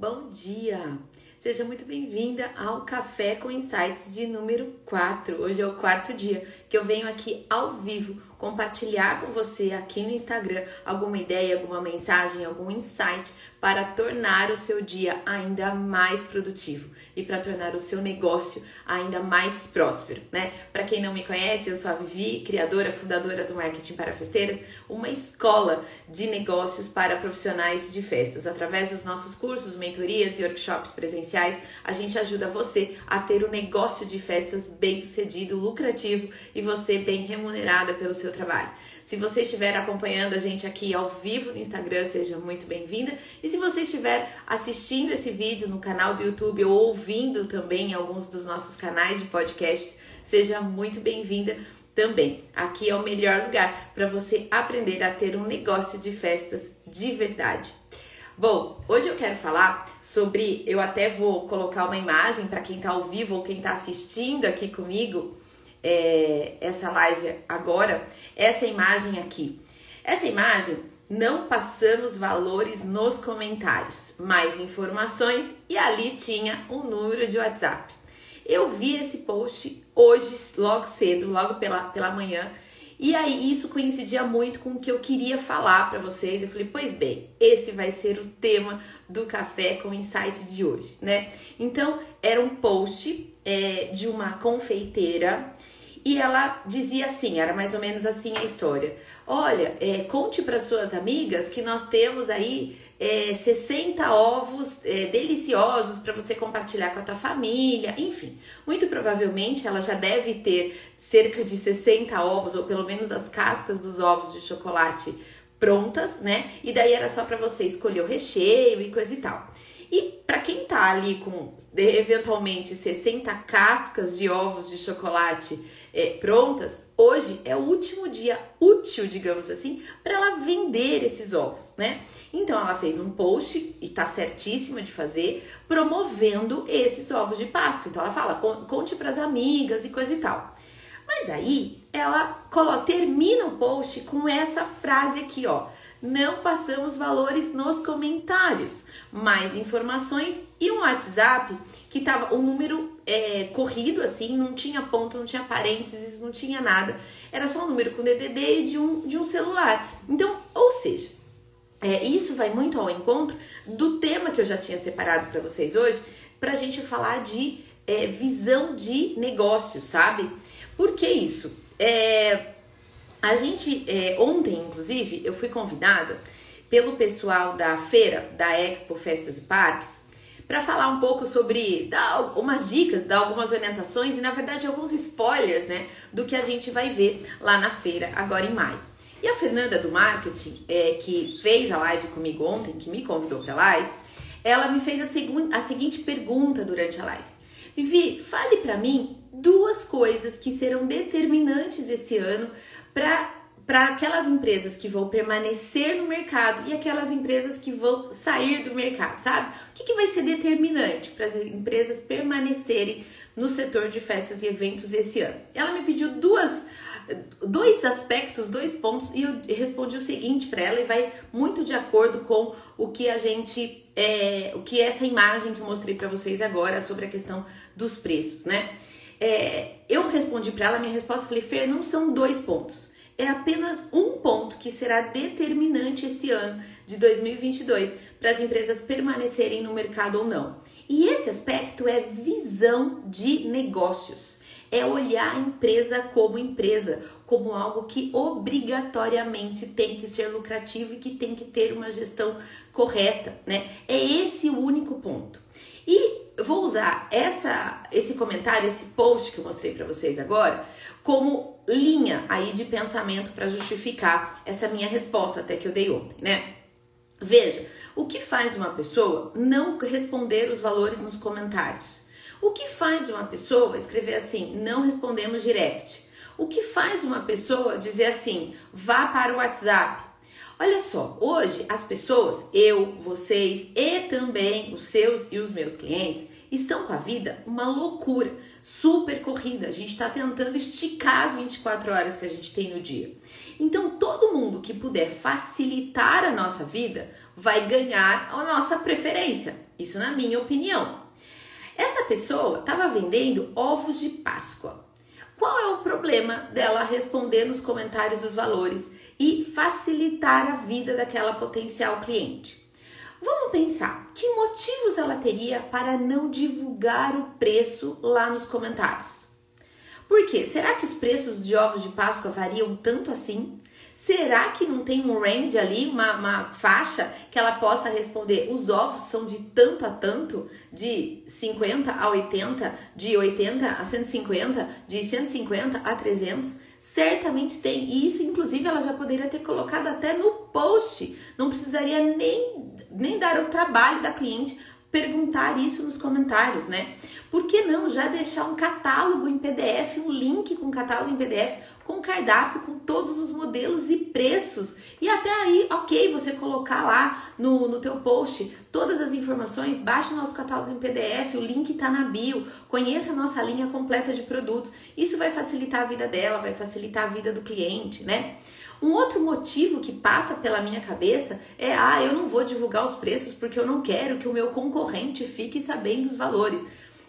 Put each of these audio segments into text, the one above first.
Bom dia! Seja muito bem-vinda ao Café com Insights de número 4. Hoje é o quarto dia que eu venho aqui ao vivo compartilhar com você aqui no Instagram alguma ideia, alguma mensagem, algum insight para tornar o seu dia ainda mais produtivo e para tornar o seu negócio ainda mais próspero, né? Para quem não me conhece, eu sou a Vivi, criadora, fundadora do Marketing para Festeiras, uma escola de negócios para profissionais de festas. Através dos nossos cursos, mentorias e workshops presenciais, a gente ajuda você a ter um negócio de festas bem-sucedido, lucrativo e você bem remunerada pelo seu trabalho. Se você estiver acompanhando a gente aqui ao vivo no Instagram, seja muito bem-vinda. E se você estiver assistindo esse vídeo no canal do YouTube ou ouvindo também alguns dos nossos canais de podcasts, seja muito bem-vinda também. Aqui é o melhor lugar para você aprender a ter um negócio de festas de verdade. Bom, hoje eu quero falar sobre. Eu até vou colocar uma imagem para quem está ao vivo ou quem está assistindo aqui comigo é, essa live agora, essa imagem aqui. Essa imagem não passamos valores nos comentários, mais informações e ali tinha um número de WhatsApp. Eu vi esse post hoje, logo cedo, logo pela, pela manhã, e aí isso coincidia muito com o que eu queria falar para vocês. Eu falei, pois bem, esse vai ser o tema do café com insight de hoje, né? Então era um post é, de uma confeiteira e ela dizia assim, era mais ou menos assim a história. Olha, é, conte para suas amigas que nós temos aí é, 60 ovos é, deliciosos para você compartilhar com a tua família, enfim. Muito provavelmente ela já deve ter cerca de 60 ovos, ou pelo menos as cascas dos ovos de chocolate prontas, né? E daí era só para você escolher o recheio e coisa e tal. E para quem tá ali com eventualmente 60 cascas de ovos de chocolate é, prontas, hoje é o último dia útil, digamos assim, para ela vender esses ovos, né? Então ela fez um post e tá certíssima de fazer, promovendo esses ovos de Páscoa. Então ela fala, conte para as amigas e coisa e tal. Mas aí ela termina o post com essa frase aqui, ó não passamos valores nos comentários. Mais informações e um WhatsApp que tava um número é, corrido assim, não tinha ponto, não tinha parênteses, não tinha nada. Era só um número com DDD de um, de um celular. Então, ou seja, é, isso vai muito ao encontro do tema que eu já tinha separado para vocês hoje, para a gente falar de é, visão de negócio, sabe? Por que isso? É, a gente, é, ontem, inclusive, eu fui convidada pelo pessoal da feira, da Expo Festas e Parques, para falar um pouco sobre, dar algumas dicas, dar algumas orientações e, na verdade, alguns spoilers, né, do que a gente vai ver lá na feira agora em maio. E a Fernanda do Marketing, é, que fez a live comigo ontem, que me convidou para a live, ela me fez a, a seguinte pergunta durante a live. Vivi, fale para mim duas coisas que serão determinantes esse ano para aquelas empresas que vão permanecer no mercado e aquelas empresas que vão sair do mercado, sabe? O que, que vai ser determinante para as empresas permanecerem no setor de festas e eventos esse ano? Ela me pediu duas dois aspectos, dois pontos, e eu respondi o seguinte para ela, e vai muito de acordo com o que a gente, é, o que essa imagem que mostrei para vocês agora sobre a questão dos preços, né? É, eu respondi para ela, minha resposta, falei, Fer, não são dois pontos é apenas um ponto que será determinante esse ano de 2022 para as empresas permanecerem no mercado ou não. E esse aspecto é visão de negócios. É olhar a empresa como empresa, como algo que obrigatoriamente tem que ser lucrativo e que tem que ter uma gestão correta, né? É esse o único ponto. E vou usar essa, esse comentário, esse post que eu mostrei para vocês agora, como linha aí de pensamento para justificar essa minha resposta até que eu dei ontem, né? Veja, o que faz uma pessoa não responder os valores nos comentários? O que faz uma pessoa escrever assim, não respondemos direct? O que faz uma pessoa dizer assim, vá para o WhatsApp? Olha só, hoje as pessoas, eu, vocês e também os seus e os meus clientes, estão com a vida uma loucura, super corrida. A gente está tentando esticar as 24 horas que a gente tem no dia. Então, todo mundo que puder facilitar a nossa vida vai ganhar a nossa preferência. Isso na minha opinião. Essa pessoa estava vendendo ovos de Páscoa. Qual é o problema dela responder nos comentários os valores e facilitar a vida daquela potencial cliente? Vamos pensar, que motivos ela teria para não divulgar o preço lá nos comentários? Por quê? Será que os preços de ovos de Páscoa variam tanto assim? Será que não tem um range ali, uma, uma, faixa que ela possa responder? Os ovos são de tanto a tanto, de 50 a 80, de 80 a 150, de 150 a 300? Certamente tem. E isso, inclusive, ela já poderia ter colocado até no post. Não precisaria nem, nem dar o trabalho da cliente perguntar isso nos comentários, né? Por que não já deixar um catálogo em PDF, um link com catálogo em PDF, com cardápio, com todos os modelos e preços. E até aí, ok, você colocar lá no, no teu post todas as informações, baixe o nosso catálogo em PDF, o link está na bio, conheça a nossa linha completa de produtos. Isso vai facilitar a vida dela, vai facilitar a vida do cliente, né? Um outro motivo que passa pela minha cabeça é: ah, eu não vou divulgar os preços porque eu não quero que o meu concorrente fique sabendo os valores.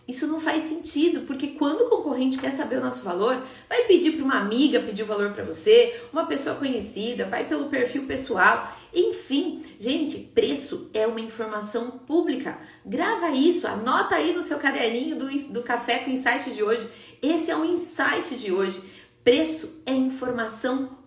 Isso não faz sentido, porque quando o concorrente quer saber o nosso valor, vai pedir para uma amiga pedir o valor para você, uma pessoa conhecida, vai pelo perfil pessoal. Enfim, gente, preço é uma informação pública. Grava isso, anota aí no seu caderninho do, do Café com Insight de hoje. Esse é o insight de hoje. Preço é informação pública.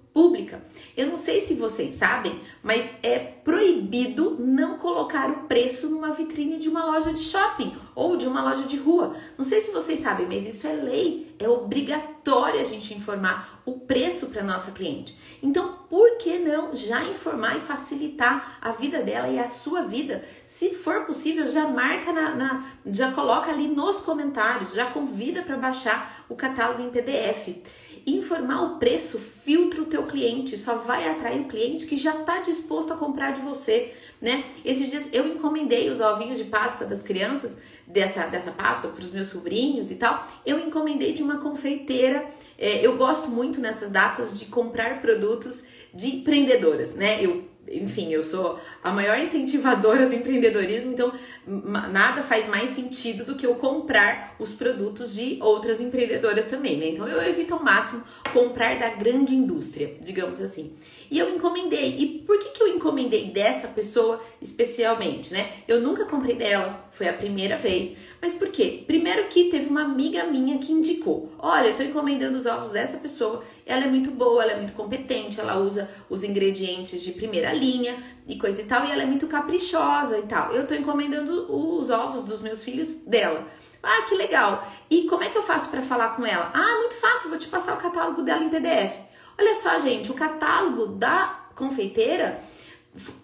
Eu não sei se vocês sabem, mas é proibido não colocar o preço numa vitrine de uma loja de shopping ou de uma loja de rua. Não sei se vocês sabem, mas isso é lei, é obrigatório a gente informar o preço para nossa cliente. Então, por que não já informar e facilitar a vida dela e a sua vida? Se for possível, já marca na, na já coloca ali nos comentários, já convida para baixar o catálogo em PDF informar o preço filtra o teu cliente, só vai atrair o cliente que já está disposto a comprar de você, né? Esses dias eu encomendei os ovinhos de Páscoa das crianças dessa, dessa Páscoa para os meus sobrinhos e tal. Eu encomendei de uma confeiteira. É, eu gosto muito nessas datas de comprar produtos de empreendedoras, né? Eu enfim, eu sou a maior incentivadora do empreendedorismo, então nada faz mais sentido do que eu comprar os produtos de outras empreendedoras também, né? Então eu evito ao máximo comprar da grande indústria, digamos assim. E eu encomendei. E por que, que eu encomendei dessa pessoa especialmente, né? Eu nunca comprei dela, foi a primeira vez. Mas por quê? Primeiro que teve uma amiga minha que indicou: olha, eu tô encomendando os ovos dessa pessoa, ela é muito boa, ela é muito competente, ela usa os ingredientes de primeira linha e coisa e tal, e ela é muito caprichosa e tal. Eu tô encomendando os ovos dos meus filhos dela. Ah, que legal. E como é que eu faço para falar com ela? Ah, muito fácil, vou te passar o catálogo dela em PDF. Olha só, gente, o catálogo da confeiteira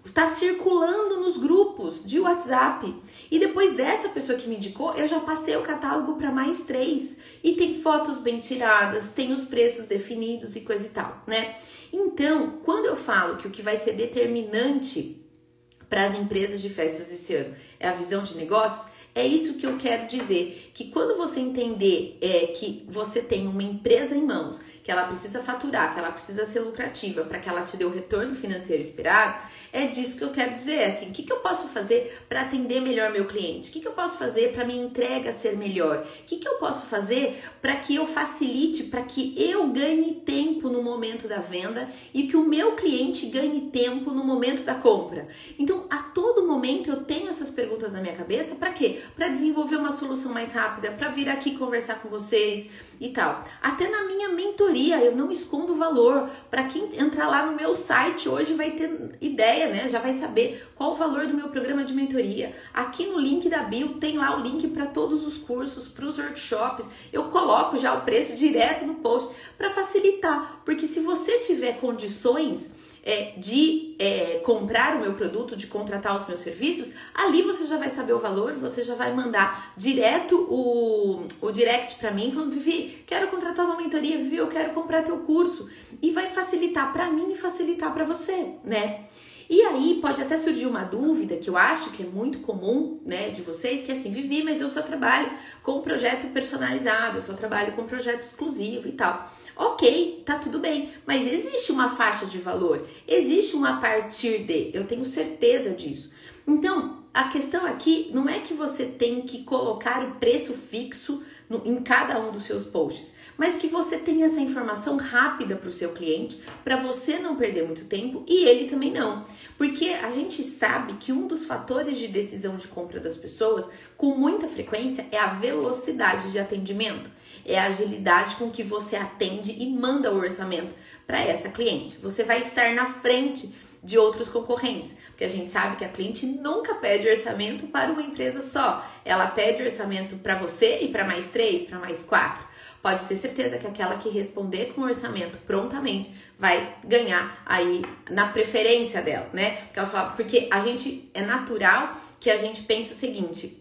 está circulando nos grupos de WhatsApp. E depois dessa pessoa que me indicou, eu já passei o catálogo para mais três. E tem fotos bem tiradas, tem os preços definidos e coisa e tal, né? Então, quando eu falo que o que vai ser determinante para as empresas de festas esse ano é a visão de negócios, é isso que eu quero dizer, que quando você entender é, que você tem uma empresa em mãos, que ela precisa faturar, que ela precisa ser lucrativa para que ela te dê o retorno financeiro esperado, é disso que eu quero dizer. É assim, o que, que eu posso fazer para atender melhor meu cliente? O que, que eu posso fazer para minha entrega ser melhor? O que, que eu posso fazer para que eu facilite, para que eu ganhe tempo no momento da venda e que o meu cliente ganhe tempo no momento da compra? Então, a todo momento eu tenho essas perguntas na minha cabeça para quê? Para desenvolver uma solução mais rápida, para vir aqui conversar com vocês e tal. Até na minha mentoria eu não escondo valor. Para quem entrar lá no meu site hoje vai ter ideia, né? Já vai saber qual o valor do meu programa de mentoria. Aqui no link da bio tem lá o link para todos os cursos, para os workshops. Eu coloco já o preço direto no post para facilitar, porque se você tiver condições é, de é, comprar o meu produto, de contratar os meus serviços, ali você já vai saber o valor, você já vai mandar direto o, o direct para mim, falando, Vivi, quero contratar uma mentoria, Vivi, eu quero comprar teu curso. E vai facilitar para mim e facilitar para você, né? E aí pode até surgir uma dúvida que eu acho que é muito comum, né, de vocês, que é assim, Vivi, mas eu só trabalho com projeto personalizado, eu só trabalho com projeto exclusivo e tal. Ok, tá tudo bem, mas existe uma faixa de valor, existe um a partir de, eu tenho certeza disso. Então, a questão aqui não é que você tem que colocar o preço fixo no, em cada um dos seus posts, mas que você tenha essa informação rápida para o seu cliente, para você não perder muito tempo e ele também não. Porque a gente sabe que um dos fatores de decisão de compra das pessoas, com muita frequência, é a velocidade de atendimento, é a agilidade com que você atende e manda o orçamento para essa cliente. Você vai estar na frente de outros concorrentes. Porque a gente sabe que a cliente nunca pede orçamento para uma empresa só. Ela pede orçamento para você e para mais três, para mais quatro. Pode ter certeza que aquela que responder com orçamento prontamente vai ganhar aí na preferência dela, né? Porque ela fala, porque a gente é natural que a gente pense o seguinte: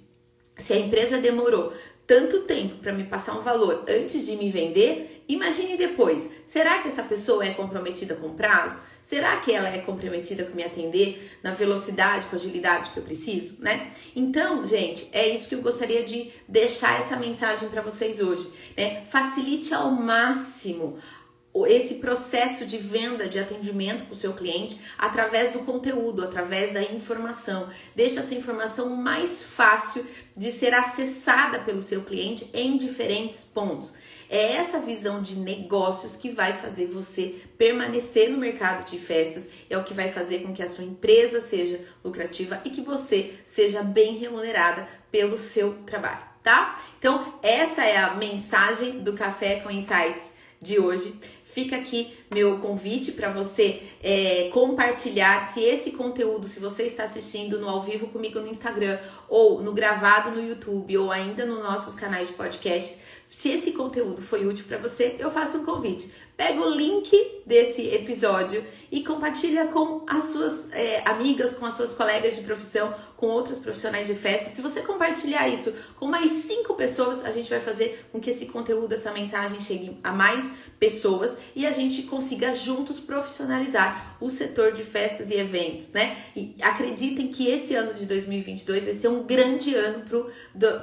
se a empresa demorou tanto tempo para me passar um valor antes de me vender, imagine depois. Será que essa pessoa é comprometida com prazo? Será que ela é comprometida com me atender na velocidade, com agilidade que eu preciso, né? Então, gente, é isso que eu gostaria de deixar essa mensagem para vocês hoje, né? Facilite ao máximo esse processo de venda, de atendimento para o seu cliente através do conteúdo, através da informação. Deixa essa informação mais fácil de ser acessada pelo seu cliente em diferentes pontos. É essa visão de negócios que vai fazer você permanecer no mercado de festas, é o que vai fazer com que a sua empresa seja lucrativa e que você seja bem remunerada pelo seu trabalho, tá? Então, essa é a mensagem do Café com Insights de hoje. Fica aqui meu convite para você é, compartilhar se esse conteúdo, se você está assistindo no ao vivo comigo no Instagram, ou no gravado no YouTube, ou ainda nos nossos canais de podcast, se esse conteúdo foi útil para você, eu faço um convite. Pega o link desse episódio e compartilha com as suas é, amigas, com as suas colegas de profissão, com outros profissionais de festa. Se você compartilhar isso com mais cinco pessoas, a gente vai fazer com que esse conteúdo, essa mensagem chegue a mais pessoas e a gente consiga juntos profissionalizar o setor de festas e eventos, né? E acreditem que esse ano de 2022 vai ser um grande ano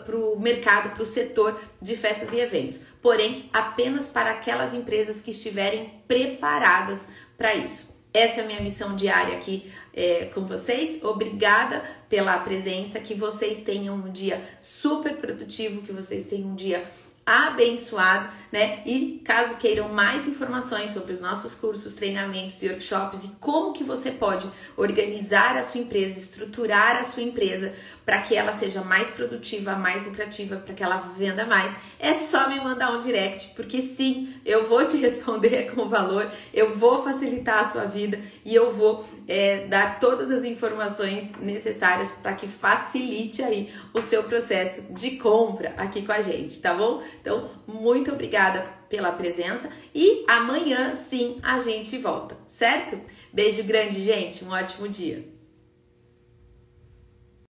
para o mercado, para o setor de festas e eventos. Porém, apenas para aquelas empresas que estiverem preparadas para isso. Essa é a minha missão diária aqui é, com vocês. Obrigada pela presença. Que vocês tenham um dia super produtivo, que vocês tenham um dia abençoado, né? E caso queiram mais informações sobre os nossos cursos, treinamentos e workshops e como que você pode organizar a sua empresa, estruturar a sua empresa para que ela seja mais produtiva, mais lucrativa, para que ela venda mais, é só me mandar um direct, porque sim, eu vou te responder com valor, eu vou facilitar a sua vida e eu vou é, dar todas as informações necessárias para que facilite aí o seu processo de compra aqui com a gente, tá bom? Então, muito obrigada pela presença e amanhã sim a gente volta, certo? Beijo grande, gente, um ótimo dia.